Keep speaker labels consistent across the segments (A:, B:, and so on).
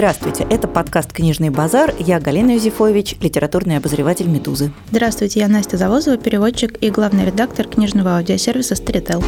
A: Здравствуйте, это подкаст «Книжный базар». Я Галина Юзефович, литературный обозреватель «Медузы».
B: Здравствуйте, я Настя Завозова, переводчик и главный редактор книжного аудиосервиса «Старител».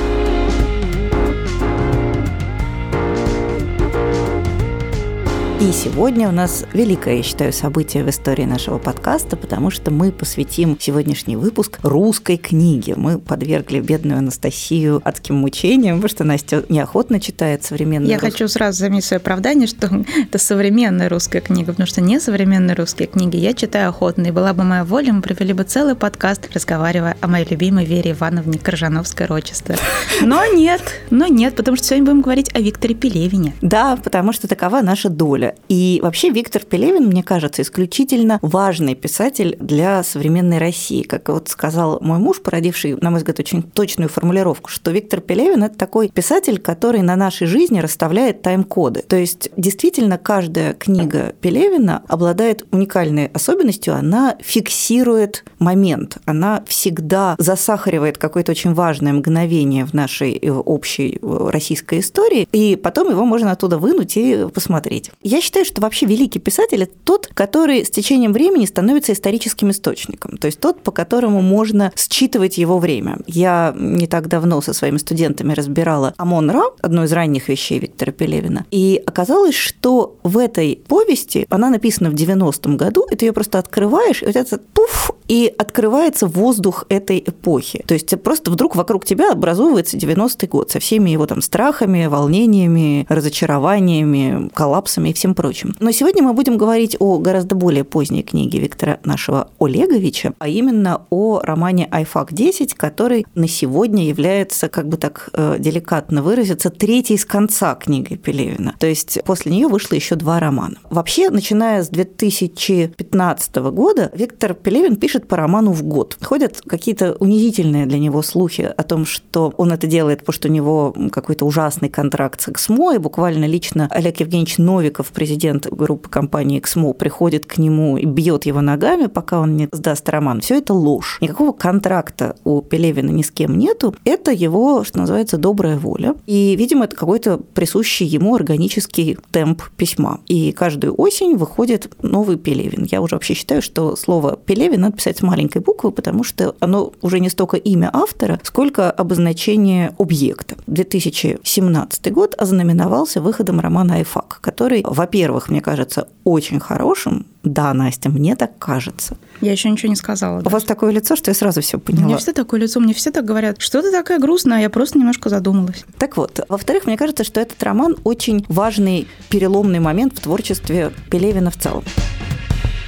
A: И сегодня у нас великое, я считаю, событие в истории нашего подкаста, потому что мы посвятим сегодняшний выпуск русской книге. Мы подвергли бедную Анастасию адским мучениям, потому что Настя неохотно читает современную
B: Я рус... хочу сразу заметить свое оправдание, что это современная русская книга, потому что не современные русские книги я читаю охотно. И была бы моя воля, мы провели бы целый подкаст, разговаривая о моей любимой Вере Ивановне Коржановской-Рочестер. Но нет, но нет, потому что сегодня будем говорить о Викторе Пелевине.
A: Да, потому что такова наша доля. И вообще Виктор Пелевин, мне кажется, исключительно важный писатель для современной России. Как вот сказал мой муж, породивший, на мой взгляд, очень точную формулировку, что Виктор Пелевин – это такой писатель, который на нашей жизни расставляет тайм-коды. То есть действительно каждая книга Пелевина обладает уникальной особенностью, она фиксирует момент, она всегда засахаривает какое-то очень важное мгновение в нашей э, общей э, российской истории, и потом его можно оттуда вынуть и посмотреть. Я считаю, что вообще великий писатель – это тот, который с течением времени становится историческим источником, то есть тот, по которому можно считывать его время. Я не так давно со своими студентами разбирала Амон-Ра, одну из ранних вещей Виктора Пелевина, и оказалось, что в этой повести, она написана в 90-м году, и ты ее просто открываешь, и вот это пуф, и открывается воздух этой эпохи. То есть просто вдруг вокруг тебя образовывается 90-й год со всеми его там страхами, волнениями, разочарованиями, коллапсами и всем всем прочим. Но сегодня мы будем говорить о гораздо более поздней книге Виктора нашего Олеговича, а именно о романе «Айфак-10», который на сегодня является, как бы так э, деликатно выразиться, третьей с конца книгой Пелевина. То есть после нее вышло еще два романа. Вообще, начиная с 2015 года, Виктор Пелевин пишет по роману в год. Ходят какие-то унизительные для него слухи о том, что он это делает, потому что у него какой-то ужасный контракт с Эксмо, и буквально лично Олег Евгеньевич Новиков, президент группы компании «Эксмо», приходит к нему и бьет его ногами, пока он не сдаст роман. Все это ложь. Никакого контракта у Пелевина ни с кем нету. Это его, что называется, добрая воля. И, видимо, это какой-то присущий ему органический темп письма. И каждую осень выходит новый Пелевин. Я уже вообще считаю, что слово Пелевин надо писать с маленькой буквы, потому что оно уже не столько имя автора, сколько обозначение объекта. 2017 год ознаменовался выходом романа «Айфак», который, во во-первых, мне кажется, очень хорошим. Да, Настя, мне так кажется.
B: Я еще ничего не сказала.
A: У вас такое лицо, что я сразу все поняла.
B: У меня все такое лицо, мне все так говорят, что ты такая грустная, а я просто немножко задумалась.
A: Так вот, во-вторых, мне кажется, что этот роман очень важный переломный момент в творчестве Пелевина в целом.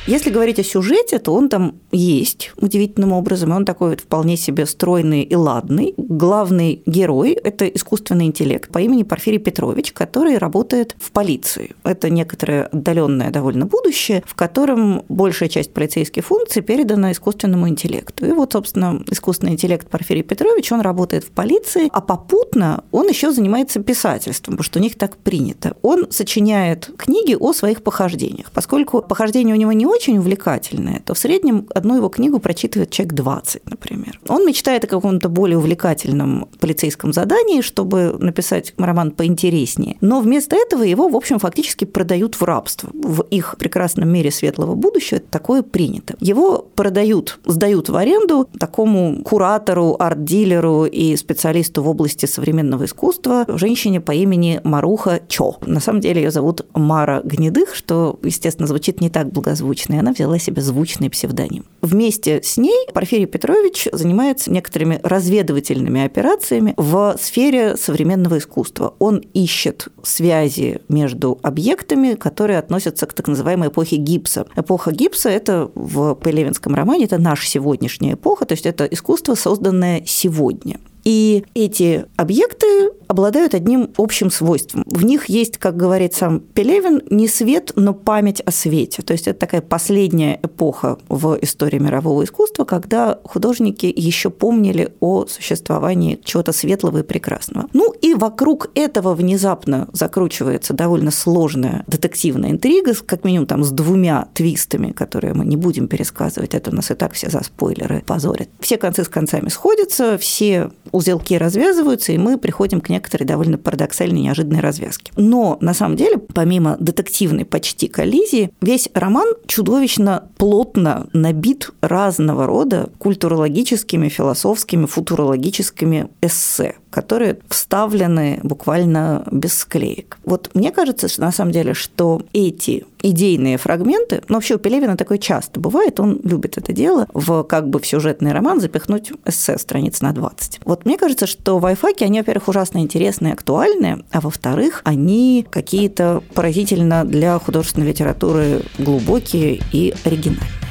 A: Если говорить о сюжете, то он там есть удивительным образом, он такой вот вполне себе стройный и ладный. Главный герой – это искусственный интеллект по имени Порфирий Петрович, который работает в полиции. Это некоторое отдаленное довольно будущее, в котором большая часть полицейских функций передана искусственному интеллекту. И вот, собственно, искусственный интеллект Порфирий Петрович, он работает в полиции, а попутно он еще занимается писательством, потому что у них так принято. Он сочиняет книги о своих похождениях. Поскольку похождения у него не очень увлекательное, то в среднем одну его книгу прочитывает человек 20, например. Он мечтает о каком-то более увлекательном полицейском задании, чтобы написать роман поинтереснее. Но вместо этого его, в общем, фактически продают в рабство. В их прекрасном мире светлого будущего такое принято. Его продают, сдают в аренду такому куратору, арт-дилеру и специалисту в области современного искусства, женщине по имени Маруха Чо. На самом деле ее зовут Мара Гнедых, что, естественно, звучит не так благозвучно звучной, она взяла себе звучный псевдоним. Вместе с ней Порфирий Петрович занимается некоторыми разведывательными операциями в сфере современного искусства. Он ищет связи между объектами, которые относятся к так называемой эпохе гипса. Эпоха гипса – это в Пелевинском романе, это наша сегодняшняя эпоха, то есть это искусство, созданное сегодня. И эти объекты обладают одним общим свойством. В них есть, как говорит сам Пелевин, не свет, но память о свете. То есть это такая последняя эпоха в истории мирового искусства, когда художники еще помнили о существовании чего-то светлого и прекрасного. Ну и вокруг этого внезапно закручивается довольно сложная детективная интрига, как минимум там с двумя твистами, которые мы не будем пересказывать, это у нас и так все за спойлеры позорят. Все концы с концами сходятся, все узелки развязываются, и мы приходим к некоторой довольно парадоксальной неожиданной развязке. Но на самом деле, помимо детективной почти коллизии, весь роман чудовищно плотно набит разного рода культурологическими, философскими, футурологическими эссе которые вставлены буквально без склеек. Вот мне кажется, что на самом деле, что эти идейные фрагменты, но вообще у Пелевина такое часто бывает, он любит это дело, в как бы в сюжетный роман запихнуть эссе страниц на 20. Вот мне кажется, что вайфаки, они, во-первых, ужасно интересные актуальные, а во-вторых, они какие-то поразительно для художественной литературы глубокие и оригинальные.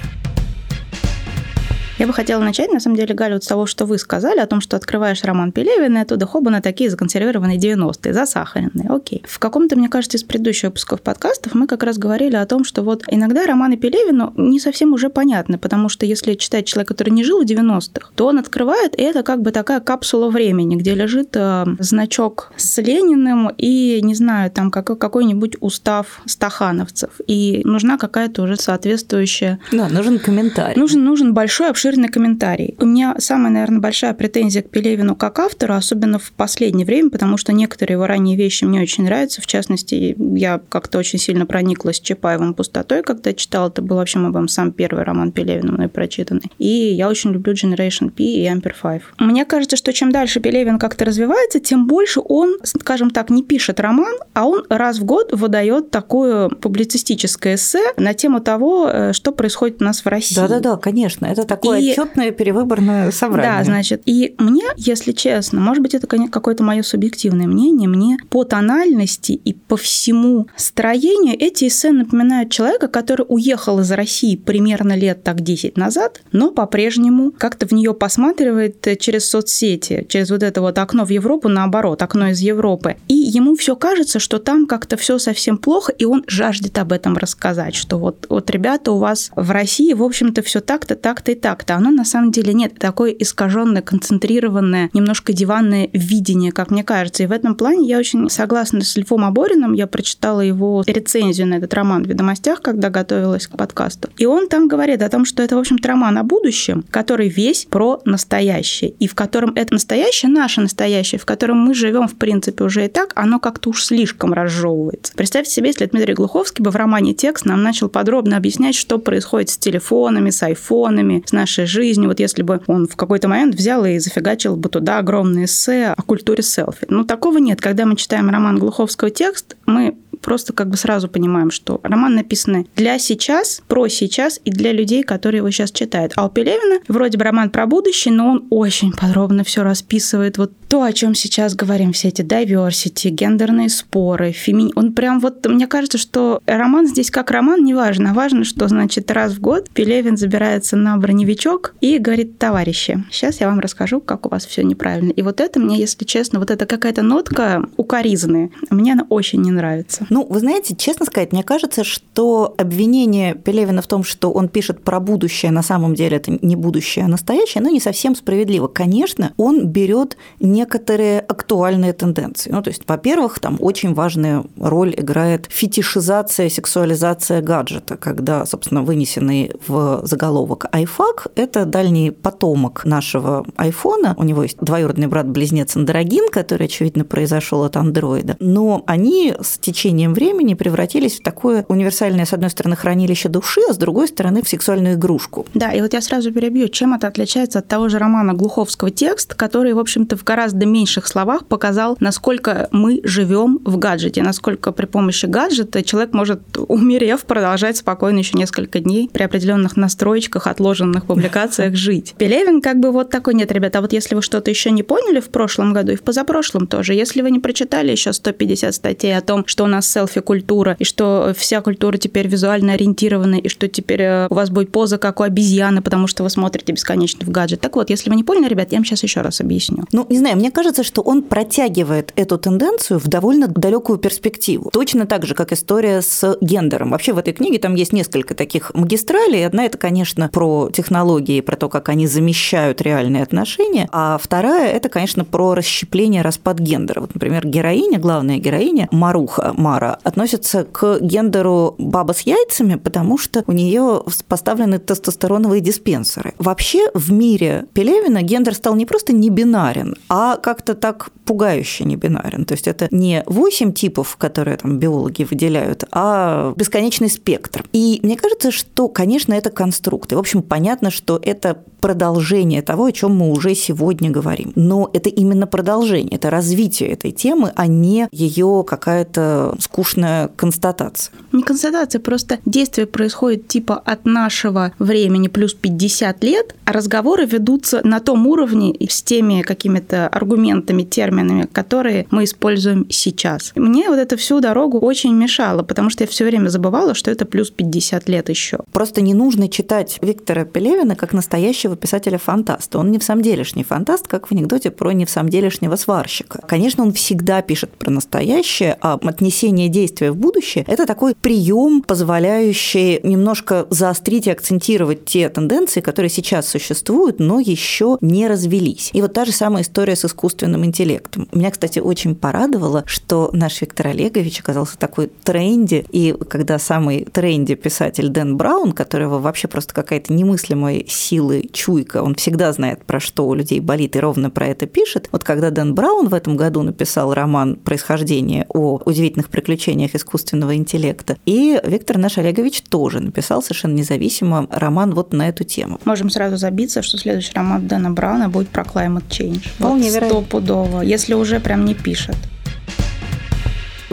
B: Я бы хотела начать, на самом деле, Галя, вот с того, что вы сказали, о том, что открываешь роман Пелевина, и оттуда хоба на такие законсервированные 90-е, засахаренные. Окей. В каком-то, мне кажется, из предыдущих выпусков подкастов мы как раз говорили о том, что вот иногда романы Пелевина не совсем уже понятны, потому что если читать человек, который не жил в 90-х, то он открывает, и это как бы такая капсула времени, где лежит э, значок с Лениным и, не знаю, там как, какой-нибудь устав стахановцев. И нужна какая-то уже соответствующая...
A: Да, нужен комментарий.
B: Нужен, нужен большой обширный комментарий. У меня самая, наверное, большая претензия к Пелевину как автору, особенно в последнее время, потому что некоторые его ранние вещи мне очень нравятся. В частности, я как-то очень сильно прониклась Чапаевым «Пустотой», когда читала. Это был вообще, по-моему, сам первый роман Пелевина мной прочитанный. И я очень люблю Generation P и Amper 5. Мне кажется, что чем дальше Пелевин как-то развивается, тем больше он, скажем так, не пишет роман, а он раз в год выдает такое публицистическое эссе на тему того, э, что происходит у нас в России.
A: Да-да-да, конечно. Это такое и... отчетное перевыборное собрание.
B: Да, значит, и мне, если честно, может быть, это какое-то мое субъективное мнение, мне по тональности и по всему строению эти эссе напоминают человека, который уехал из России примерно лет так 10 назад, но по-прежнему как-то в нее посматривает через соцсети, через вот это вот окно в Европу, наоборот, окно из Европы. И ему все кажется, что там как-то все совсем плохо, и он жаждет об этом рассказать, что вот, вот ребята, у вас в России, в общем-то, все так-то, так-то и так-то как-то. Оно на самом деле нет. Такое искаженное, концентрированное, немножко диванное видение, как мне кажется. И в этом плане я очень согласна с Львом Абориным. Я прочитала его рецензию на этот роман в «Ведомостях», когда готовилась к подкасту. И он там говорит о том, что это, в общем-то, роман о будущем, который весь про настоящее. И в котором это настоящее, наше настоящее, в котором мы живем, в принципе, уже и так, оно как-то уж слишком разжевывается. Представьте себе, если Дмитрий Глуховский бы в романе «Текст» нам начал подробно объяснять, что происходит с телефонами, с айфонами, с нашей нашей жизни. Вот если бы он в какой-то момент взял и зафигачил бы туда огромное эссе о культуре селфи. Ну, такого нет. Когда мы читаем роман Глуховского текст, мы просто как бы сразу понимаем, что роман написан для сейчас, про сейчас и для людей, которые его сейчас читают. А у Пелевина вроде бы роман про будущее, но он очень подробно все расписывает. Вот то, о чем сейчас говорим, все эти diversity, гендерные споры, фемини... Он прям вот, мне кажется, что роман здесь как роман, не важно. А важно, что, значит, раз в год Пелевин забирается на броневичок и говорит, товарищи, сейчас я вам расскажу, как у вас все неправильно. И вот это мне, если честно, вот это какая-то нотка укоризны. Мне она очень не нравится.
A: Ну, вы знаете, честно сказать, мне кажется, что обвинение Пелевина в том, что он пишет про будущее, на самом деле это не будущее, а настоящее, оно не совсем справедливо. Конечно, он берет некоторые актуальные тенденции. Ну, то есть, во-первых, там очень важная роль играет фетишизация, сексуализация гаджета, когда, собственно, вынесенный в заголовок iFAC – это дальний потомок нашего айфона. У него есть двоюродный брат-близнец Андрогин, который, очевидно, произошел от андроида. Но они с течением течением времени превратились в такое универсальное, с одной стороны, хранилище души, а с другой стороны, в сексуальную игрушку.
B: Да, и вот я сразу перебью, чем это отличается от того же романа Глуховского «Текст», который, в общем-то, в гораздо меньших словах показал, насколько мы живем в гаджете, насколько при помощи гаджета человек может, умерев, продолжать спокойно еще несколько дней при определенных настроечках, отложенных публикациях жить. Пелевин как бы вот такой, нет, ребята, а вот если вы что-то еще не поняли в прошлом году и в позапрошлом тоже, если вы не прочитали еще 150 статей о том, что у нас селфи-культура, и что вся культура теперь визуально ориентирована, и что теперь э, у вас будет поза, как у обезьяны, потому что вы смотрите бесконечно в гаджет. Так вот, если вы не поняли, ребят, я вам сейчас еще раз объясню.
A: Ну, не знаю, мне кажется, что он протягивает эту тенденцию в довольно далекую перспективу. Точно так же, как история с гендером. Вообще в этой книге там есть несколько таких магистралей. Одна это, конечно, про технологии, про то, как они замещают реальные отношения, а вторая это, конечно, про расщепление, распад гендера. Вот, например, героиня, главная героиня, Маруха, Тамара относится к гендеру баба с яйцами, потому что у нее поставлены тестостероновые диспенсеры. Вообще в мире Пелевина гендер стал не просто не бинарен, а как-то так пугающе не бинарен. То есть это не 8 типов, которые там биологи выделяют, а бесконечный спектр. И мне кажется, что, конечно, это конструкты. В общем, понятно, что это продолжение того, о чем мы уже сегодня говорим. Но это именно продолжение, это развитие этой темы, а не ее какая-то скучная констатация.
B: Не констатация, просто действие происходит типа от нашего времени плюс 50 лет, а разговоры ведутся на том уровне с теми какими-то аргументами, терминами, которые мы используем сейчас. Мне вот это всю дорогу очень мешало, потому что я все время забывала, что это плюс 50 лет еще.
A: Просто не нужно читать Виктора Пелевина как настоящего писателя-фантаста. Он не в самом делешний фантаст, как в анекдоте про не в самом делешнего сварщика. Конечно, он всегда пишет про настоящее, а отнесение действия в будущее – это такой прием, позволяющий немножко заострить и акцентировать те тенденции, которые сейчас существуют, но еще не развелись. И вот та же самая история с искусственным интеллектом. Меня, кстати, очень порадовало, что наш Виктор Олегович оказался такой тренди, и когда самый тренди писатель Дэн Браун, которого вообще просто какая-то немыслимая силы чуйка, он всегда знает, про что у людей болит, и ровно про это пишет. Вот когда Дэн Браун в этом году написал роман «Происхождение» о удивительных приключениях искусственного интеллекта, и Виктор наш Олегович тоже написал совершенно независимо роман вот на эту тему.
B: Можем сразу забиться, что следующий роман Дэна Брауна будет про climate change. Вполне вот стопудово, если уже прям не пишет.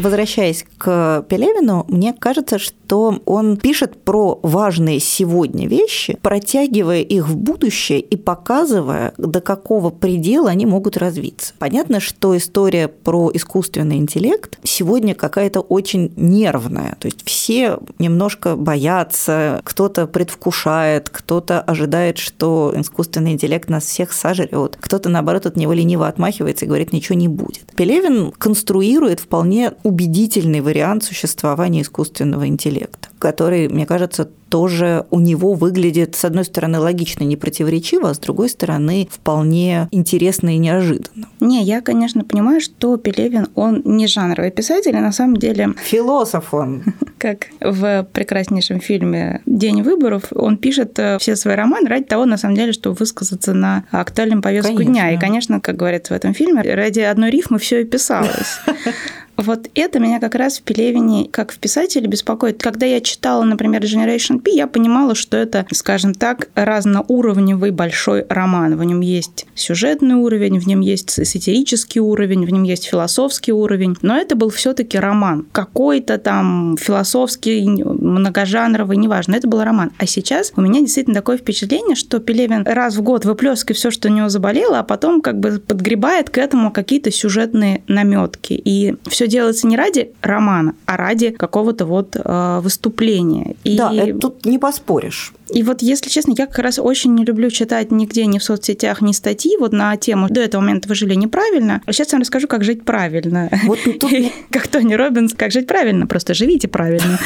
A: Возвращаясь к Пелевину, мне кажется, что он пишет про важные сегодня вещи, протягивая их в будущее и показывая, до какого предела они могут развиться. Понятно, что история про искусственный интеллект сегодня какая-то очень нервная. То есть все немножко боятся, кто-то предвкушает, кто-то ожидает, что искусственный интеллект нас всех сожрет, кто-то, наоборот, от него лениво отмахивается и говорит, ничего не будет. Пелевин конструирует вполне убедительный вариант существования искусственного интеллекта, который, мне кажется, тоже у него выглядит, с одной стороны, логично, не противоречиво, а с другой стороны, вполне интересно и неожиданно.
B: Не, я, конечно, понимаю, что Пелевин, он не жанровый писатель, а на самом деле...
A: Философ он.
B: Как в прекраснейшем фильме «День выборов», он пишет э, все свои романы ради того, на самом деле, чтобы высказаться на актуальном повестку конечно. дня. И, конечно, как говорится в этом фильме, ради одной рифмы все и писалось. Вот это меня как раз в Пелевине, как в писателе, беспокоит. Когда я читала, например, Generation P, я понимала, что это, скажем так, разноуровневый большой роман. В нем есть сюжетный уровень, в нем есть сатирический уровень, в нем есть философский уровень. Но это был все-таки роман. Какой-то там философский, многожанровый, неважно. Это был роман. А сейчас у меня действительно такое впечатление, что Пелевин раз в год выплескивает все, что у него заболело, а потом как бы подгребает к этому какие-то сюжетные наметки. И все делается не ради романа, а ради какого-то вот э, выступления.
A: И... Да, это тут не поспоришь.
B: И вот, если честно, я как раз очень не люблю читать нигде, ни в соцсетях, ни статьи вот на тему «До этого момента вы жили неправильно». А сейчас я вам расскажу, как жить правильно. Вот тут... как Тони Робинс, как жить правильно, просто живите правильно.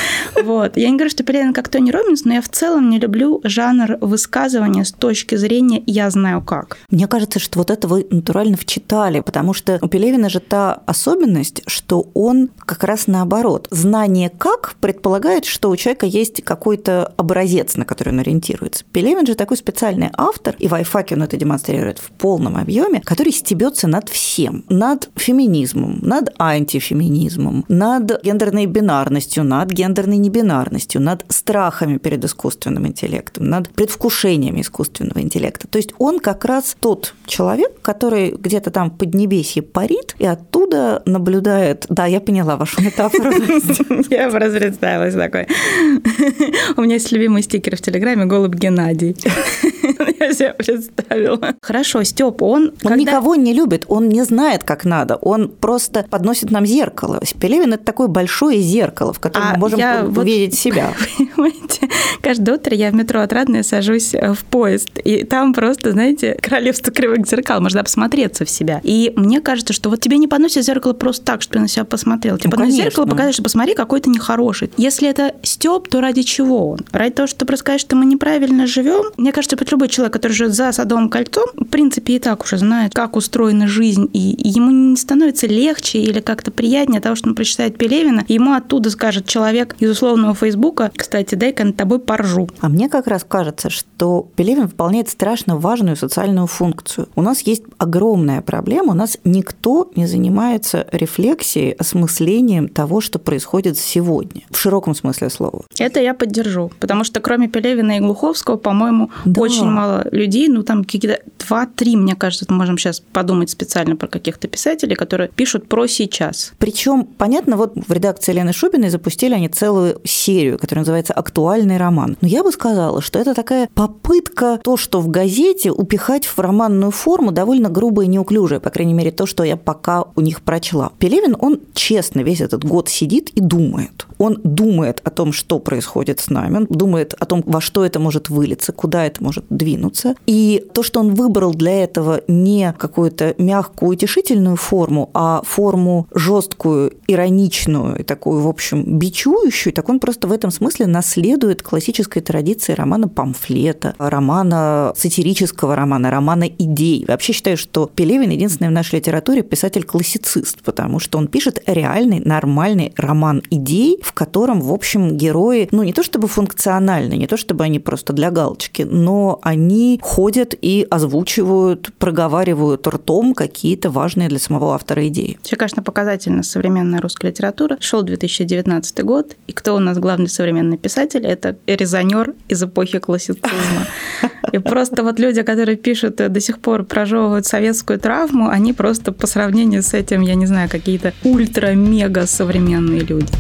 B: Вот. Я не говорю, что Пелевин как Тони Робинс, но я в целом не люблю жанр высказывания с точки зрения «я знаю как».
A: Мне кажется, что вот это вы натурально вчитали, потому что у Пелевина же та особенность, что он как раз наоборот. Знание «как» предполагает, что у человека есть какой-то образец, на который он ориентируется. Пелевин же такой специальный автор, и в Айфаке он это демонстрирует в полном объеме, который стебется над всем. Над феминизмом, над антифеминизмом, над гендерной бинарностью, над гендерной небинарностью, над страхами перед искусственным интеллектом, над предвкушениями искусственного интеллекта. То есть он как раз тот человек, который где-то там в Поднебесье парит и оттуда наблюдает... Да, я поняла вашу метафору.
B: Я просто представилась такой. У меня есть любимый стикер в Телеграме Инстаграме голубь Геннадий. Я себе представила. Хорошо, Степ, он...
A: Он когда... никого не любит, он не знает, как надо, он просто подносит нам зеркало. Пелевин – это такое большое зеркало, в котором а мы можем я увидеть вот, себя.
B: Понимаете, каждое утро я в метро Отрадное сажусь э, в поезд, и там просто, знаете, королевство кривых зеркал, можно посмотреться в себя. И мне кажется, что вот тебе не подносят зеркало просто так, чтобы ты на себя посмотрел. Тебе ну, подносят зеркало, показать, что посмотри, какой ты нехороший. Если это Степ, то ради чего он? Ради того, чтобы рассказать, что что мы неправильно живем. Мне кажется, что любой человек, который живет за Садовым кольцом, в принципе, и так уже знает, как устроена жизнь, и ему не становится легче или как-то приятнее того, что он прочитает Пелевина, и ему оттуда скажет человек из условного Фейсбука, кстати, дай-ка над тобой поржу.
A: А мне как раз кажется, что Пелевин выполняет страшно важную социальную функцию. У нас есть огромная проблема, у нас никто не занимается рефлексией, осмыслением того, что происходит сегодня, в широком смысле слова.
B: Это я поддержу, потому что кроме Пелевина и Глуховского, по-моему, да. очень мало людей, ну там какие-то два-три, мне кажется, мы можем сейчас подумать специально про каких-то писателей, которые пишут про сейчас.
A: Причем, понятно, вот в редакции Лены Шубиной запустили они целую серию, которая называется «Актуальный роман». Но я бы сказала, что это такая попытка то, что в газете, упихать в романную форму довольно грубо и неуклюжее, по крайней мере, то, что я пока у них прочла. Пелевин, он честно весь этот год сидит и думает. Он думает о том, что происходит с нами, он думает о том, во что это может вылиться, куда это может двинуться. И то, что он выбрал для этого не какую-то мягкую, утешительную форму, а форму жесткую, ироничную и такую, в общем, бичующую, так он просто в этом смысле наследует классической традиции романа памфлета, романа сатирического романа, романа идей. Вообще считаю, что Пелевин единственный в нашей литературе писатель-классицист, потому что он пишет реальный, нормальный роман идей, в котором, в общем, герои, ну, не то чтобы функциональны, не то чтобы они просто для галочки, но они ходят и озвучивают, проговаривают ртом какие-то важные для самого автора идеи.
B: Все, конечно, показательно современная русская литература. Шел 2019 год, и кто у нас главный современный писатель? Это резонер из эпохи классицизма. И просто вот люди, которые пишут, до сих пор прожевывают советскую травму, они просто по сравнению с этим, я не знаю, какие-то ультра-мега современные люди.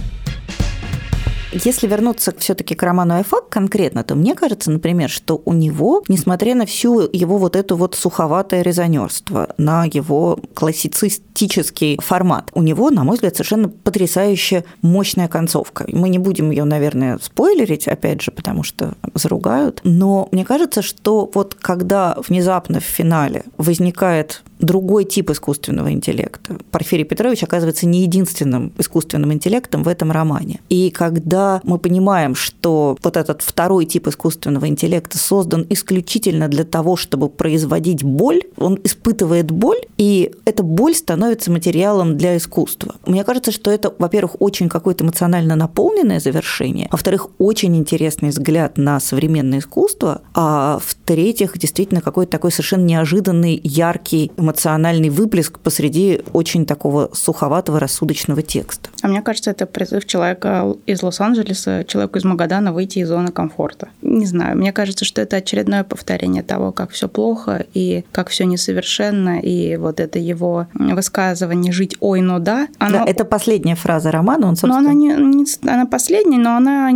A: Если вернуться все-таки к роману Айфак конкретно, то мне кажется, например, что у него, несмотря на всю его вот эту вот суховатое резонерство, на его классицистический формат, у него, на мой взгляд, совершенно потрясающе мощная концовка. Мы не будем ее, наверное, спойлерить, опять же, потому что заругают, но мне кажется, что вот когда внезапно в финале возникает другой тип искусственного интеллекта. Порфирий Петрович оказывается не единственным искусственным интеллектом в этом романе. И когда мы понимаем, что вот этот второй тип искусственного интеллекта создан исключительно для того, чтобы производить боль, он испытывает боль, и эта боль становится материалом для искусства. Мне кажется, что это, во-первых, очень какое-то эмоционально наполненное завершение, во-вторых, очень интересный взгляд на современное искусство, а в-третьих, действительно какой-то такой совершенно неожиданный, яркий, эмоциональный выплеск посреди очень такого суховатого, рассудочного текста.
B: А мне кажется, это призыв человека из Лос-Анджелеса, человеку из Магадана выйти из зоны комфорта. Не знаю, мне кажется, что это очередное повторение того, как все плохо и как все несовершенно, и вот это его высказывание «жить, ой, но да».
A: Оно... Да, это последняя фраза романа, он,
B: собственно... Но она, не, не, она последняя, но она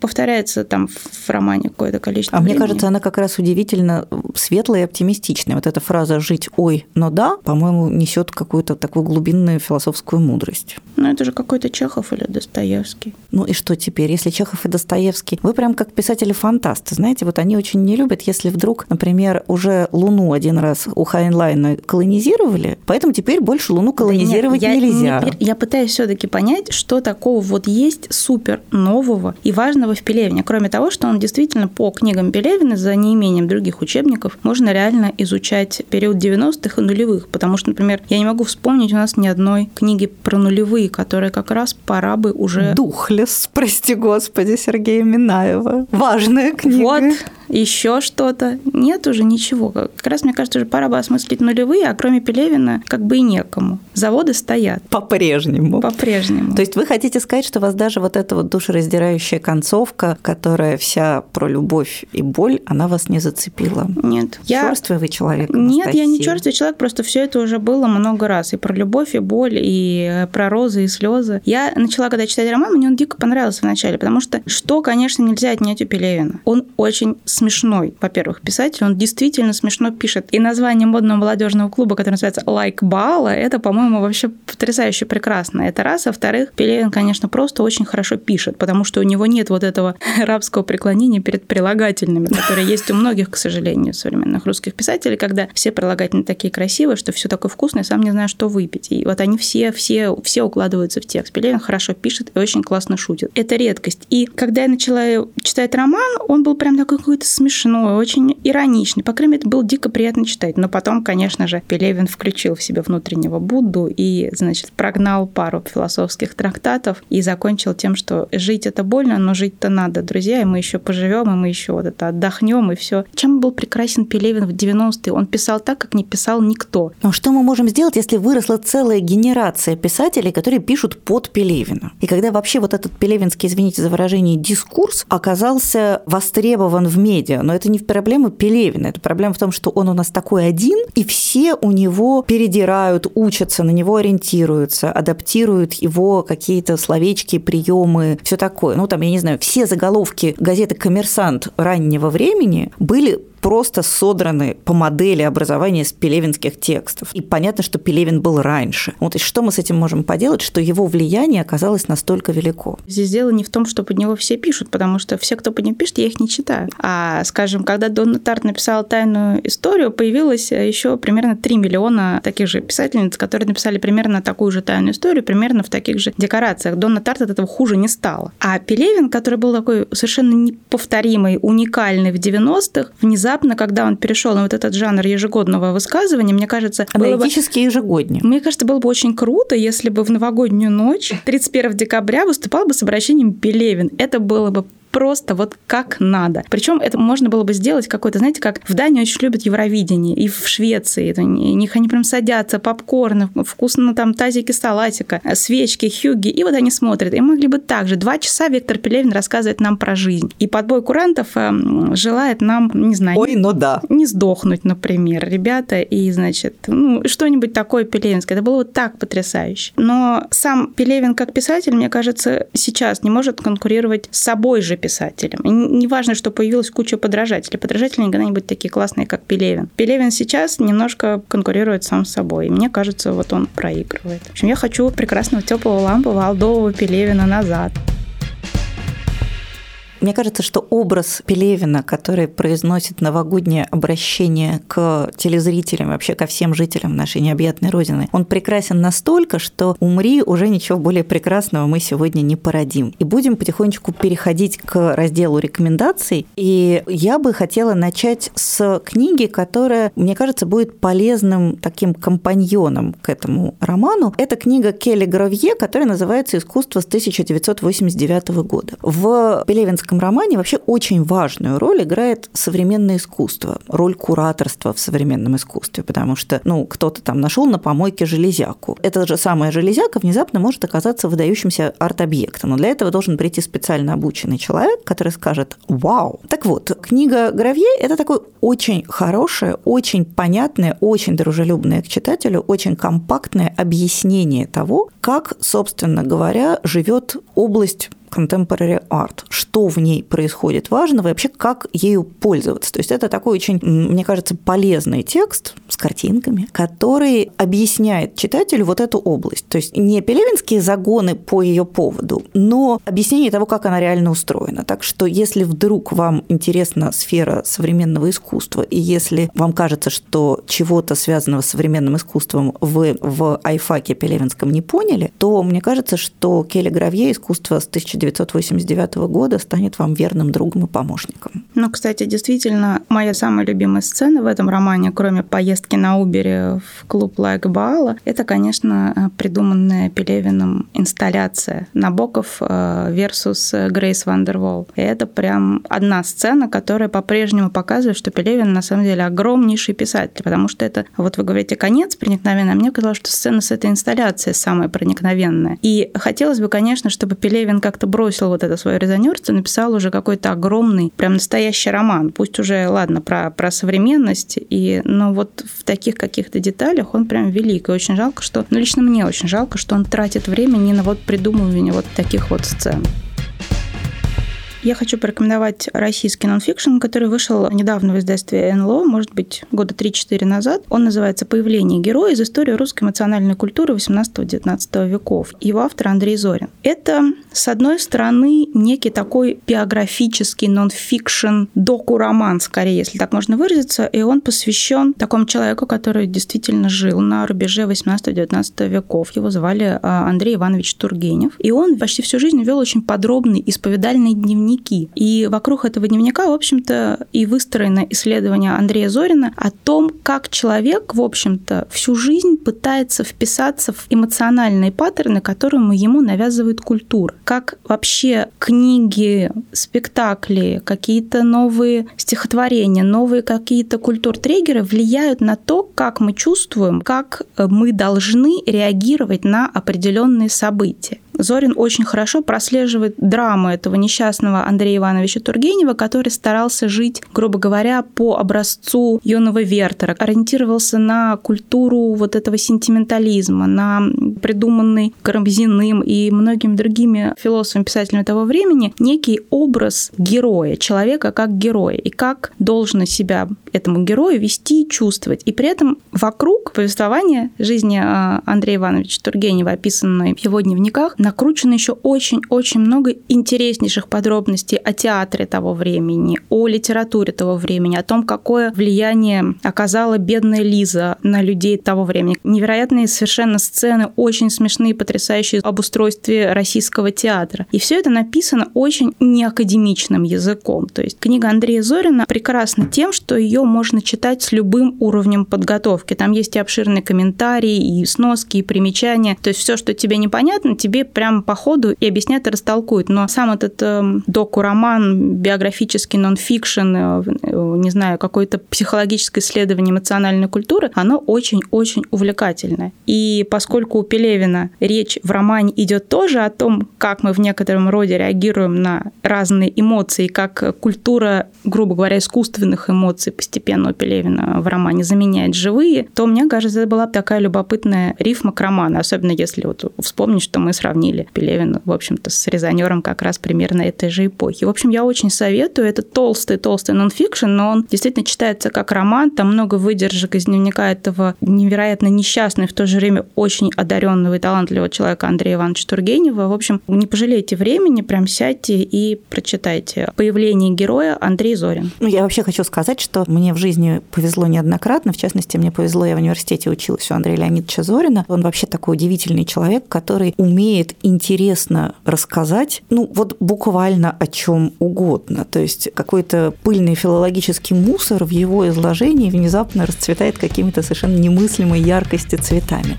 B: повторяется там в романе какое-то количество
A: А
B: времени.
A: мне кажется, она как раз удивительно светлая и оптимистичная. Вот эта фраза «жить, ой, но да, по-моему, несет какую-то такую глубинную философскую мудрость.
B: Ну, это же какой-то Чехов или Достоевский.
A: Ну и что теперь, если Чехов и Достоевский? Вы прям как писатели-фантасты, знаете, вот они очень не любят, если вдруг, например, уже Луну один раз у Хайнлайна колонизировали, поэтому теперь больше Луну колонизировать
B: да
A: нет, нельзя.
B: Не, я пытаюсь все таки понять, что такого вот есть супер нового и важного в Пелевине, кроме того, что он действительно по книгам Пелевина, за неимением других учебников, можно реально изучать период 90-х и нулевых, потому что, например, я не могу вспомнить у нас ни одной книги про нулевые, которые как раз пора бы уже...
A: Духлес, прости господи, Сергея Минаева. Важная книга.
B: Вот, еще что-то. Нет уже ничего. Как раз, мне кажется, уже пора бы осмыслить нулевые, а кроме Пелевина как бы и некому. Заводы стоят.
A: По-прежнему.
B: По-прежнему.
A: То есть вы хотите сказать, что вас даже вот эта вот душераздирающая концовка, которая вся про любовь и боль, она вас не зацепила?
B: Нет.
A: Черствый вы человек,
B: Нет, я не черствый человек, просто все это уже было много раз. И про любовь, и боль, и про розы, и слезы. Я начала, когда читать роман, мне он дико понравился вначале, потому что что, конечно, нельзя отнять у Пелевина. Он очень смешной, во-первых, писатель, он действительно смешно пишет. И название модного молодежного клуба, который называется Like Бала, это, по-моему, вообще потрясающе прекрасно. Это раз. А во-вторых, Пелевин, конечно, просто очень хорошо пишет, потому что у него нет вот этого рабского преклонения перед прилагательными, которые есть у многих, к сожалению, современных русских писателей, когда все прилагательные такие красивые, что все такое вкусное, сам не знаю, что выпить. И вот они все, все, все укладываются в текст. Пелевин хорошо пишет и очень классно шутит. Это редкость. И когда я начала читать роман, он был прям такой какой-то смешной, очень ироничный. По крайней мере, это было дико приятно читать. Но потом, конечно же, Пелевин включил в себя внутреннего Будду и, значит, прогнал пару философских трактатов и закончил тем, что жить это больно, но жить-то надо, друзья, и мы еще поживем, и мы еще вот это отдохнем, и все. Чем был прекрасен Пелевин в 90-е? Он писал так, как не писал никто.
A: Но что мы можем сделать, если выросла целая генерация писателей, которые пишут под Пелевина? И когда вообще вот этот пелевинский, извините за выражение, дискурс оказался востребован в медиа. Но это не проблема Пелевина, это проблема в том, что он у нас такой один, и все у него передирают, учатся, на него ориентируются, адаптируют его какие-то словечки, приемы, все такое. Ну, там, я не знаю, все заголовки газеты «Коммерсант» раннего времени были просто содраны по модели образования с пелевинских текстов. И понятно, что Пелевин был раньше. Вот и что мы с этим можем поделать, что его влияние оказалось настолько велико?
B: Здесь дело не в том, что под него все пишут, потому что все, кто под ним пишет, я их не читаю. А, скажем, когда Донна Тарт написала «Тайную историю», появилось еще примерно 3 миллиона таких же писательниц, которые написали примерно такую же «Тайную историю», примерно в таких же декорациях. Донна Тарт от этого хуже не стала. А Пелевин, который был такой совершенно неповторимый, уникальный в 90-х, внезапно внезапно, когда он перешел на вот этот жанр ежегодного высказывания, мне кажется...
A: Аналитически бы, ежегоднее.
B: Мне кажется, было бы очень круто, если бы в новогоднюю ночь 31 декабря выступал бы с обращением Пелевин. Это было бы просто вот как надо. Причем это можно было бы сделать какой-то, знаете, как в Дании очень любят Евровидение, и в Швеции. Это, у них они прям садятся, попкорн, вкусно там тазики салатика, свечки, хюги, и вот они смотрят. И могли бы также два часа Виктор Пелевин рассказывает нам про жизнь. И подбой курантов э, желает нам, не знаю...
A: Ой, ну да.
B: Не сдохнуть, например, ребята, и, значит, ну, что-нибудь такое пелевинское. Это было вот так потрясающе. Но сам Пелевин как писатель, мне кажется, сейчас не может конкурировать с собой же писателем. И неважно, что появилась куча подражателей. Подражатели никогда не будут такие классные, как Пелевин. Пелевин сейчас немножко конкурирует сам с собой. И мне кажется, вот он проигрывает. В общем, я хочу прекрасного теплого лампового алдового Пелевина назад.
A: Мне кажется, что образ Пелевина, который произносит новогоднее обращение к телезрителям, вообще ко всем жителям нашей необъятной Родины, он прекрасен настолько, что умри, уже ничего более прекрасного мы сегодня не породим. И будем потихонечку переходить к разделу рекомендаций. И я бы хотела начать с книги, которая, мне кажется, будет полезным таким компаньоном к этому роману. Это книга Келли Гровье, которая называется «Искусство с 1989 года». В Пелевинском классическом романе вообще очень важную роль играет современное искусство, роль кураторства в современном искусстве, потому что, ну, кто-то там нашел на помойке железяку. Эта же самая железяка внезапно может оказаться выдающимся арт-объектом, но для этого должен прийти специально обученный человек, который скажет «Вау!». Так вот, книга Гравье – это такое очень хорошее, очень понятное, очень дружелюбное к читателю, очень компактное объяснение того, как, собственно говоря, живет область contemporary art, что в ней происходит важного и вообще как ею пользоваться. То есть это такой очень, мне кажется, полезный текст с картинками, который объясняет читателю вот эту область. То есть не пелевинские загоны по ее поводу, но объяснение того, как она реально устроена. Так что если вдруг вам интересна сфера современного искусства, и если вам кажется, что чего-то связанного с современным искусством вы в айфаке пелевинском не поняли, то мне кажется, что Келли Гровье «Искусство с 1900 1989 года станет вам верным другом и помощником.
B: Ну, кстати, действительно, моя самая любимая сцена в этом романе, кроме поездки на Убере в клуб Лайк Баала, это, конечно, придуманная Пелевиным инсталляция Набоков э, versus Грейс Вандервол. И это прям одна сцена, которая по-прежнему показывает, что Пелевин на самом деле огромнейший писатель, потому что это, вот вы говорите, конец проникновенный, а мне казалось, что сцена с этой инсталляцией самая проникновенная. И хотелось бы, конечно, чтобы Пелевин как-то бросил вот это свое резонерство, написал уже какой-то огромный, прям настоящий роман. Пусть уже, ладно, про, про современность, и, но вот в таких каких-то деталях он прям велик. И очень жалко, что, ну, лично мне очень жалко, что он тратит время не на вот придумывание вот таких вот сцен. Я хочу порекомендовать российский нонфикшн, который вышел недавно в издательстве НЛО, может быть, года 3-4 назад. Он называется «Появление героя из истории русской эмоциональной культуры 18-19 веков». Его автор Андрей Зорин. Это, с одной стороны, некий такой биографический нонфикшн, доку-роман, скорее, если так можно выразиться, и он посвящен такому человеку, который действительно жил на рубеже 18-19 веков. Его звали а, Андрей Иванович Тургенев. И он почти всю жизнь вел очень подробный исповедальный дневник дневники. И вокруг этого дневника, в общем-то, и выстроено исследование Андрея Зорина о том, как человек, в общем-то, всю жизнь пытается вписаться в эмоциональные паттерны, которые ему навязывает культура. Как вообще книги, спектакли, какие-то новые стихотворения, новые какие-то культур-триггеры влияют на то, как мы чувствуем, как мы должны реагировать на определенные события. Зорин очень хорошо прослеживает драму этого несчастного Андрея Ивановича Тургенева, который старался жить, грубо говоря, по образцу юного Вертера, ориентировался на культуру вот этого сентиментализма, на придуманный Карамзиным и многими другими философами, писателями того времени некий образ героя, человека как героя, и как должно себя этому герою вести и чувствовать. И при этом вокруг повествования жизни а, Андрея Ивановича Тургенева, описанной в его дневниках, накручено еще очень-очень много интереснейших подробностей о театре того времени, о литературе того времени, о том, какое влияние оказала бедная Лиза на людей того времени. Невероятные совершенно сцены, очень смешные, потрясающие об устройстве российского театра. И все это написано очень неакадемичным языком. То есть книга Андрея Зорина прекрасна тем, что ее можно читать с любым уровнем подготовки. Там есть и обширные комментарии, и сноски, и примечания. То есть все, что тебе непонятно, тебе прямо по ходу и объяснят и растолкуют. Но сам этот э, доку-роман, биографический нон-фикшн, э, э, не знаю, какое-то психологическое исследование эмоциональной культуры, оно очень-очень увлекательное. И поскольку у Пелевина речь в романе идет тоже о том, как мы в некотором роде реагируем на разные эмоции, как культура, грубо говоря, искусственных эмоций у Пелевина в романе заменяет живые, то мне кажется, это была такая любопытная рифма к роману, особенно если вот вспомнить, что мы сравнили Пелевина, в общем-то, с резонером как раз примерно этой же эпохи. В общем, я очень советую. Это толстый-толстый нонфикшн, но он действительно читается как роман. Там много выдержек из дневника этого невероятно несчастного, в то же время очень одаренного и талантливого человека Андрея Ивановича Тургенева. В общем, не пожалейте времени, прям сядьте и прочитайте «Появление героя» Андрей Зорин.
A: Ну, я вообще хочу сказать, что мне в жизни повезло неоднократно. В частности, мне повезло, я в университете училась у Андрея Леонидовича Зорина. Он вообще такой удивительный человек, который умеет интересно рассказать, ну вот буквально о чем угодно. То есть какой-то пыльный филологический мусор в его изложении внезапно расцветает какими-то совершенно немыслимой яркости цветами.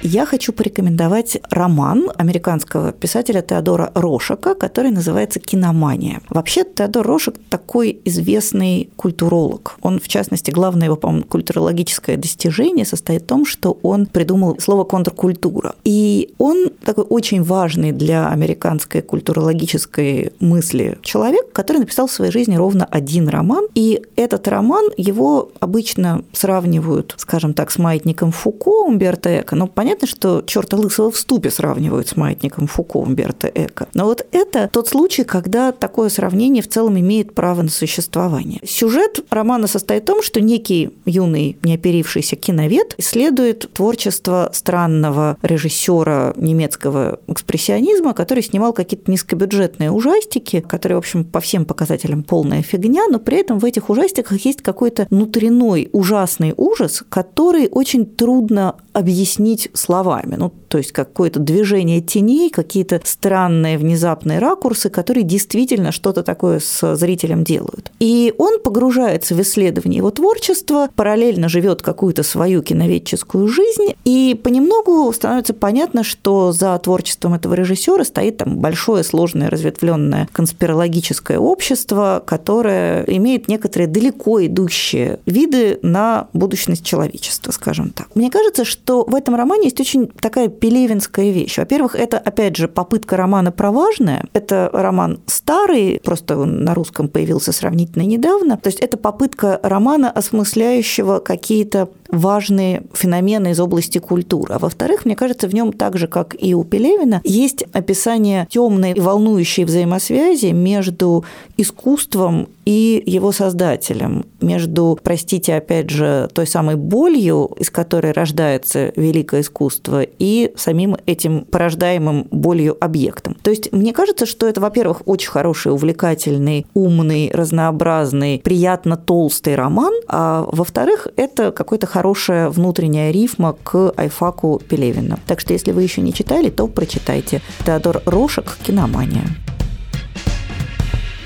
A: Я хочу порекомендовать роман американского писателя Теодора Рошака, который называется «Киномания». Вообще, Теодор Рошак такой известный культуролог. Он, в частности, главное его, по-моему, культурологическое достижение состоит в том, что он придумал слово «контркультура». И он такой очень важный для американской культурологической мысли человек, который написал в своей жизни ровно один роман. И этот роман, его обычно сравнивают, скажем так, с маятником Фуко Умберто Эко. Но понятно, Понятно, что черта лысого в ступе сравнивают с маятником Фуко Умберто Эко. Но вот это тот случай, когда такое сравнение в целом имеет право на существование. Сюжет романа состоит в том, что некий юный неоперившийся киновед исследует творчество странного режиссера немецкого экспрессионизма, который снимал какие-то низкобюджетные ужастики, которые, в общем, по всем показателям полная фигня, но при этом в этих ужастиках есть какой-то внутренной ужасный ужас, который очень трудно объяснить словами. Ну, то есть какое-то движение теней, какие-то странные внезапные ракурсы, которые действительно что-то такое с зрителем делают. И он погружается в исследование его творчества, параллельно живет какую-то свою киноведческую жизнь, и понемногу становится понятно, что за творчеством этого режиссера стоит там большое, сложное, разветвленное конспирологическое общество, которое имеет некоторые далеко идущие виды на будущность человечества, скажем так. Мне кажется, что в этом романе есть очень такая пелевинская вещь. Во-первых, это, опять же, попытка романа про важное. Это роман старый, просто он на русском появился сравнительно недавно. То есть это попытка романа, осмысляющего какие-то важные феномены из области культуры. А во-вторых, мне кажется, в нем так же, как и у Пелевина, есть описание темной и волнующей взаимосвязи между искусством и его создателем, между, простите, опять же, той самой болью, из которой рождается великое искусство, и самим этим порождаемым болью объектом. То есть мне кажется, что это, во-первых, очень хороший, увлекательный, умный, разнообразный, приятно толстый роман, а во-вторых, это какая-то хорошая внутренняя рифма к Айфаку Пелевина. Так что если вы еще не читали, то прочитайте. Теодор Рошек «Киномания».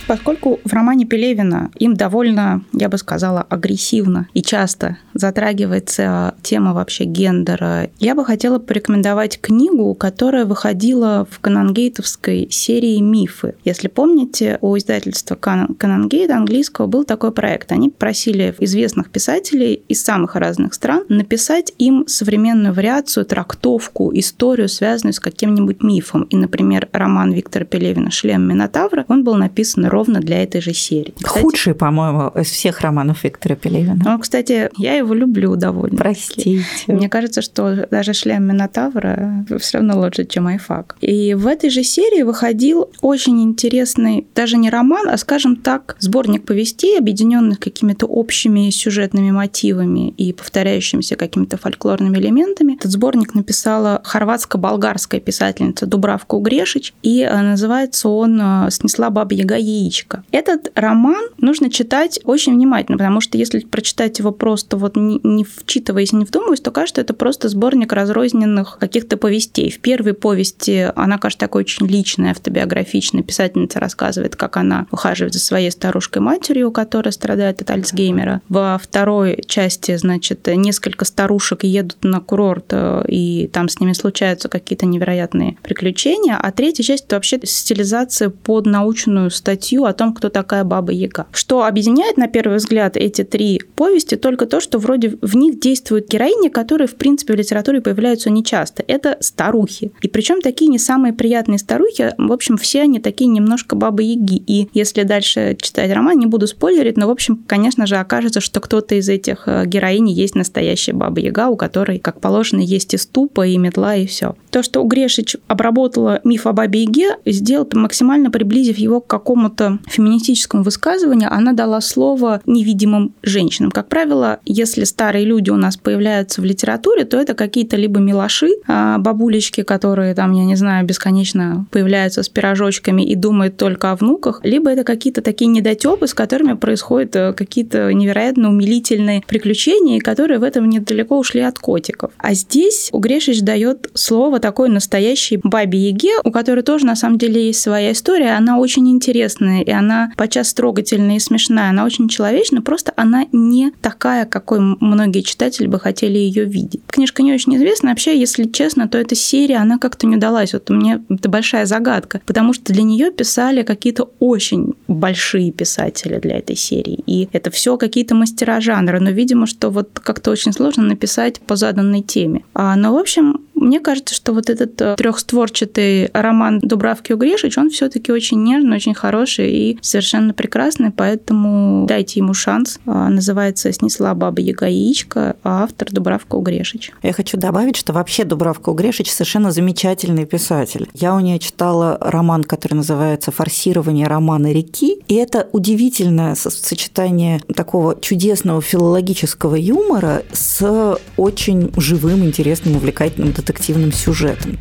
B: Поскольку в романе Пелевина им довольно, я бы сказала, агрессивно и часто затрагивается тема вообще гендера, я бы хотела порекомендовать книгу, которая выходила в канангейтовской серии «Мифы». Если помните, у издательства Канангейт английского был такой проект. Они просили известных писателей из самых разных стран написать им современную вариацию, трактовку, историю, связанную с каким-нибудь мифом. И, например, роман Виктора Пелевина «Шлем Минотавра», он был написан ровно для этой же серии.
A: Кстати, Худший, по-моему, из всех романов Виктора Пелевина.
B: Ну, кстати, я его люблю довольно.
A: Простите.
B: Мне кажется, что даже шлем Минотавра все равно лучше, чем Айфак. И в этой же серии выходил очень интересный, даже не роман, а, скажем так, сборник повестей, объединенных какими-то общими сюжетными мотивами и повторяющимися какими-то фольклорными элементами. Этот сборник написала хорватско-болгарская писательница Дубравка Угрешич, и э, называется он э, «Снесла баба Яга яичко». Этот роман нужно читать очень внимательно, потому что если прочитать его просто вот не, не вчитываясь, не вдумываясь, то кажется, это просто сборник разрозненных каких-то повестей. В первой повести она кажется такой очень личной, автобиографичной. Писательница рассказывает, как она ухаживает за своей старушкой-матерью, которая страдает от Альцгеймера. Во второй части, значит, несколько старушек едут на курорт, э, и там с ними случаются какие-то невероятные приключения. А третья часть – это вообще стилизация под научную статью статью о том, кто такая Баба Яга. Что объединяет, на первый взгляд, эти три повести только то, что вроде в них действуют героини, которые, в принципе, в литературе появляются нечасто. Это старухи. И причем такие не самые приятные старухи, в общем, все они такие немножко Бабы Яги. И если дальше читать роман, не буду спойлерить, но, в общем, конечно же, окажется, что кто-то из этих э, героинь есть настоящая Баба Яга, у которой, как положено, есть и ступа, и метла, и все. То, что Угрешич обработала миф о Бабе Яге, сделал максимально приблизив его к какому-то какому-то феминистическому высказыванию она дала слово невидимым женщинам. Как правило, если старые люди у нас появляются в литературе, то это какие-то либо милаши, а, бабулечки, которые там, я не знаю, бесконечно появляются с пирожочками и думают только о внуках, либо это какие-то такие недотепы, с которыми происходят э, какие-то невероятно умилительные приключения, которые в этом недалеко ушли от котиков. А здесь у Грешич дает слово такой настоящей бабе Яге, у которой тоже на самом деле есть своя история, она очень интересная и она подчас трогательная и смешная. Она очень человечная, просто она не такая, какой многие читатели бы хотели ее видеть. Книжка не очень известна. Вообще, если честно, то эта серия, она как-то не удалась. Вот мне это большая загадка, потому что для нее писали какие-то очень большие писатели для этой серии. И это все какие-то мастера жанра. Но, видимо, что вот как-то очень сложно написать по заданной теме. А, но, в общем, мне кажется, что вот этот э, трехстворчатый роман Дубравки Угрешич, он все-таки очень нежный, очень хороший и совершенно прекрасный, поэтому дайте ему шанс. А, называется «Снесла баба Яга яичко», а автор Дубравка Угрешич.
A: Я хочу добавить, что вообще Дубравка Угрешич совершенно замечательный писатель. Я у нее читала роман, который называется «Форсирование романа реки», и это удивительное сочетание такого чудесного филологического юмора с очень живым, интересным, увлекательным детективом детективным сюжетом.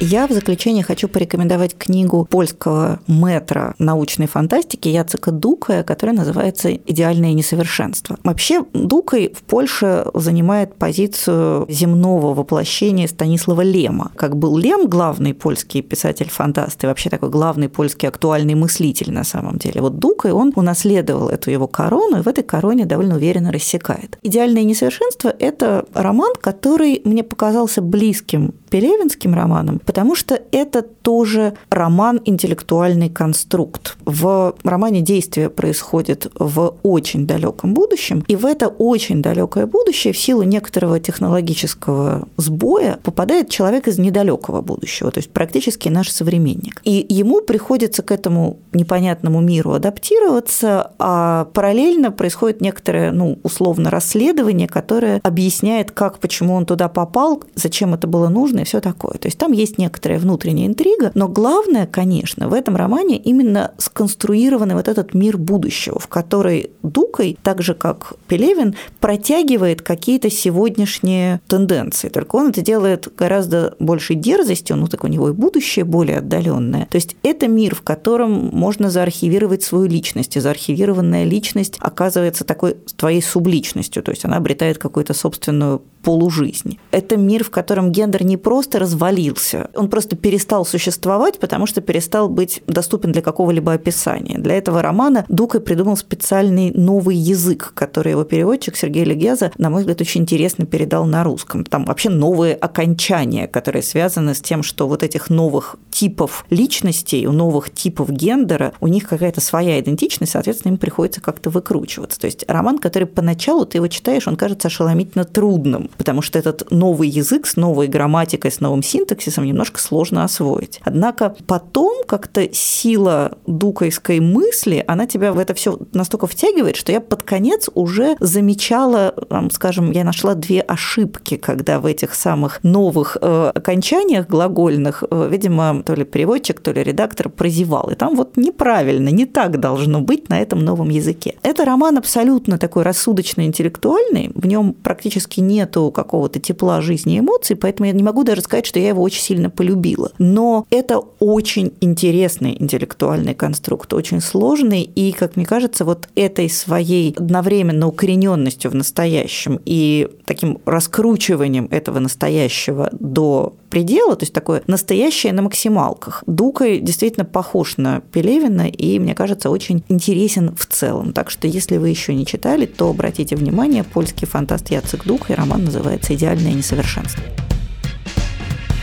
A: Я в заключение хочу порекомендовать книгу польского метра научной фантастики Яцека Дукая, которая называется «Идеальное несовершенство». Вообще Дукай в Польше занимает позицию земного воплощения Станислава Лема. Как был Лем, главный польский писатель-фантаст и вообще такой главный польский актуальный мыслитель на самом деле. Вот Дукай, он унаследовал эту его корону и в этой короне довольно уверенно рассекает. «Идеальное несовершенство» – это роман, который мне показался близким пелевинским романом Потому что это тоже роман интеллектуальный конструкт. В романе действие происходит в очень далеком будущем, и в это очень далекое будущее в силу некоторого технологического сбоя попадает человек из недалекого будущего, то есть практически наш современник. И ему приходится к этому непонятному миру адаптироваться, а параллельно происходит некоторое, ну, условно, расследование, которое объясняет, как, почему он туда попал, зачем это было нужно и все такое. То есть там есть некоторая внутренняя интрига, но главное, конечно, в этом романе именно сконструированный вот этот мир будущего, в который Дукой, так же как Пелевин, протягивает какие-то сегодняшние тенденции. Только он это делает гораздо большей дерзостью, ну так у него и будущее более отдаленное. То есть это мир, в котором можно заархивировать свою личность, и заархивированная личность оказывается такой твоей субличностью, то есть она обретает какую-то собственную полужизнь. Это мир, в котором гендер не просто развалился, он просто перестал существовать, потому что перестал быть доступен для какого-либо описания. Для этого романа Дукой придумал специальный новый язык, который его переводчик Сергей Легеза, на мой взгляд, очень интересно передал на русском. Там вообще новые окончания, которые связаны с тем, что вот этих новых типов личностей, у новых типов гендера, у них какая-то своя идентичность, соответственно, им приходится как-то выкручиваться. То есть роман, который поначалу ты его читаешь, он кажется ошеломительно трудным, потому что этот новый язык с новой грамматикой, с новым синтаксисом немножко сложно освоить. Однако потом как-то сила дукайской мысли, она тебя в это все настолько втягивает, что я под конец уже замечала, скажем, я нашла две ошибки, когда в этих самых новых э, окончаниях глагольных, э, видимо, то ли переводчик, то ли редактор прозевал. И там вот неправильно, не так должно быть на этом новом языке. Это роман абсолютно такой рассудочно-интеллектуальный, в нем практически нету какого-то тепла жизни эмоций, поэтому я не могу даже сказать, что я его очень сильно полюбила. Но это очень интересный интеллектуальный конструкт, очень сложный, и, как мне кажется, вот этой своей одновременно укорененностью в настоящем и таким раскручиванием этого настоящего до предела, то есть такое настоящее на максималках. Дукой действительно похож на Пелевина и, мне кажется, очень интересен в целом. Так что, если вы еще не читали, то обратите внимание, польский фантаст Яцек Дука, и роман называется «Идеальное несовершенство».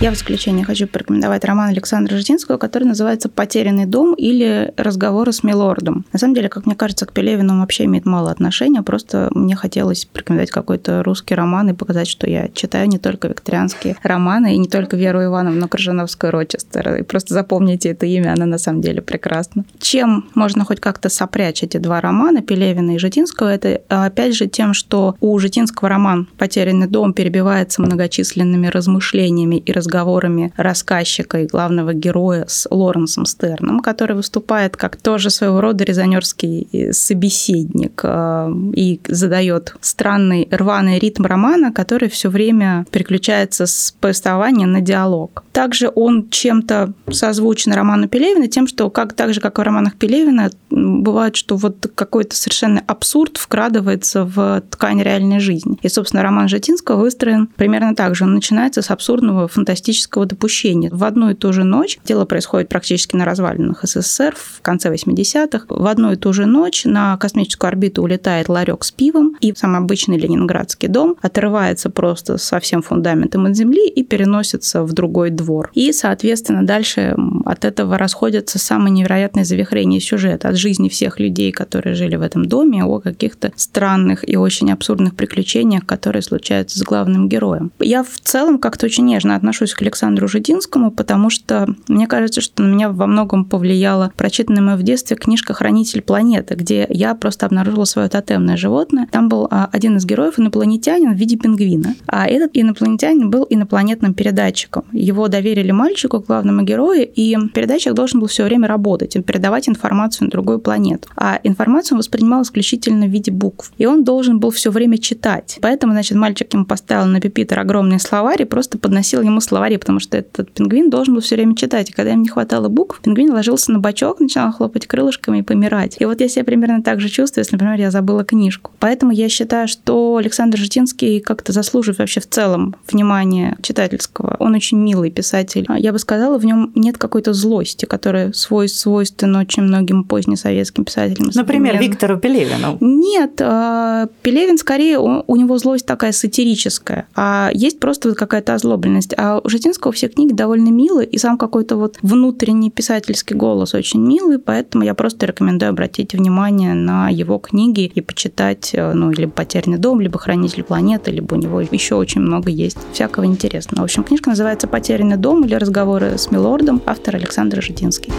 B: Я в исключение хочу порекомендовать роман Александра Ждинского, который называется «Потерянный дом» или «Разговоры с милордом». На самом деле, как мне кажется, к Пелевину вообще имеет мало отношения, просто мне хотелось порекомендовать какой-то русский роман и показать, что я читаю не только викторианские романы и не только Веру Ивановну Крыжановскую Рочестер. И просто запомните это имя, она на самом деле прекрасна. Чем можно хоть как-то сопрячь эти два романа, Пелевина и Житинского, это опять же тем, что у Житинского роман «Потерянный дом» перебивается многочисленными размышлениями и разговорами разговорами рассказчика и главного героя с Лоренсом Стерном, который выступает как тоже своего рода резонерский э, собеседник э, и задает странный рваный ритм романа, который все время переключается с повествования на диалог. Также он чем-то созвучен роману Пелевина тем, что как, так же, как в романах Пелевина, бывает, что вот какой-то совершенно абсурд вкрадывается в ткань реальной жизни. И, собственно, роман Житинского выстроен примерно так же. Он начинается с абсурдного фантастического фантастического допущения. В одну и ту же ночь, дело происходит практически на развалинах СССР в конце 80-х, в одну и ту же ночь на космическую орбиту улетает ларек с пивом, и самый обычный ленинградский дом отрывается просто со всем фундаментом от земли и переносится в другой двор. И, соответственно, дальше от этого расходятся самые невероятные завихрения сюжета от жизни всех людей, которые жили в этом доме, о каких-то странных и очень абсурдных приключениях, которые случаются с главным героем. Я в целом как-то очень нежно отношусь отношусь к Александру Жидинскому, потому что мне кажется, что на меня во многом повлияла прочитанная мной в детстве книжка «Хранитель планеты», где я просто обнаружила свое тотемное животное. Там был а, один из героев инопланетянин в виде пингвина. А этот инопланетянин был инопланетным передатчиком. Его доверили мальчику, главному герою, и передатчик должен был все время работать передавать информацию на другую планету. А информацию он воспринимал исключительно в виде букв. И он должен был все время читать. Поэтому, значит, мальчик ему поставил на пипитер словарь и просто подносил ему слова словаре, потому что этот пингвин должен был все время читать. И когда им не хватало букв, пингвин ложился на бочок, начинал хлопать крылышками и помирать. И вот я себя примерно так же чувствую, если, например, я забыла книжку. Поэтому я считаю, что Александр Житинский как-то заслуживает вообще в целом внимания читательского. Он очень милый писатель. Я бы сказала, в нем нет какой-то злости, которая свой, свойственна очень многим позднесоветским писателям.
A: Например, Виктору Пелевину.
B: Нет, а, Пелевин скорее, у него злость такая сатирическая, а есть просто вот какая-то озлобленность. А у Житинского все книги довольно милые, и сам какой-то вот внутренний писательский голос очень милый, поэтому я просто рекомендую обратить внимание на его книги и почитать, э, ну, либо «Потерянный дом», либо «Хранитель планеты», либо у него еще очень много есть всякого интересного. В общем, книжка называется «Потерянный дом» или «Разговоры с Милордом», автор Александр Житинский.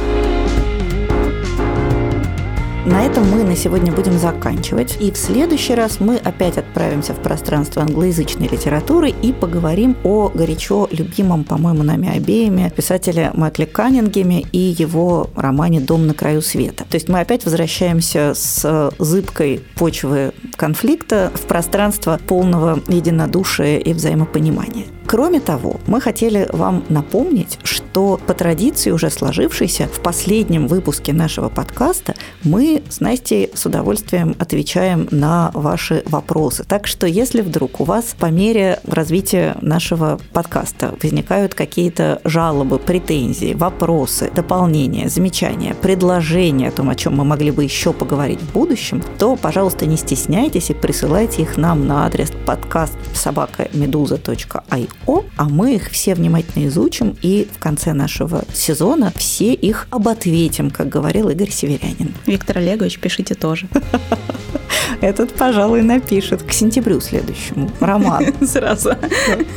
A: На этом мы на сегодня будем заканчивать. И в следующий раз мы опять отправимся в пространство англоязычной литературы и поговорим о горячо любимом, по-моему, нами обеими писателе Майкле Каннингеме и его романе «Дом на краю света». То есть мы опять возвращаемся с зыбкой почвы конфликта в пространство полного единодушия и взаимопонимания. Кроме того, мы хотели вам напомнить, что по традиции уже сложившейся в последнем выпуске нашего подкаста мы с Настей с удовольствием отвечаем на ваши вопросы. Так что если вдруг у вас по мере развития нашего подкаста возникают какие-то жалобы, претензии, вопросы, дополнения, замечания, предложения о том, о чем мы могли бы еще поговорить в будущем, то, пожалуйста, не стесняйтесь и присылайте их нам на адрес подкаст собакамедуза.io о, а мы их все внимательно изучим и в конце нашего сезона все их обответим, как говорил Игорь Северянин.
B: Виктор Олегович, пишите тоже.
A: Этот, пожалуй, напишет к сентябрю следующему роман.
B: Сразу.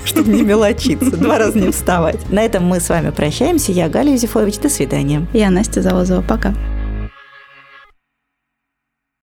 A: Чтобы не мелочиться, два раза не вставать. На этом мы с вами прощаемся. Я Галя Юзефович. До свидания.
B: Я Настя Завозова. Пока.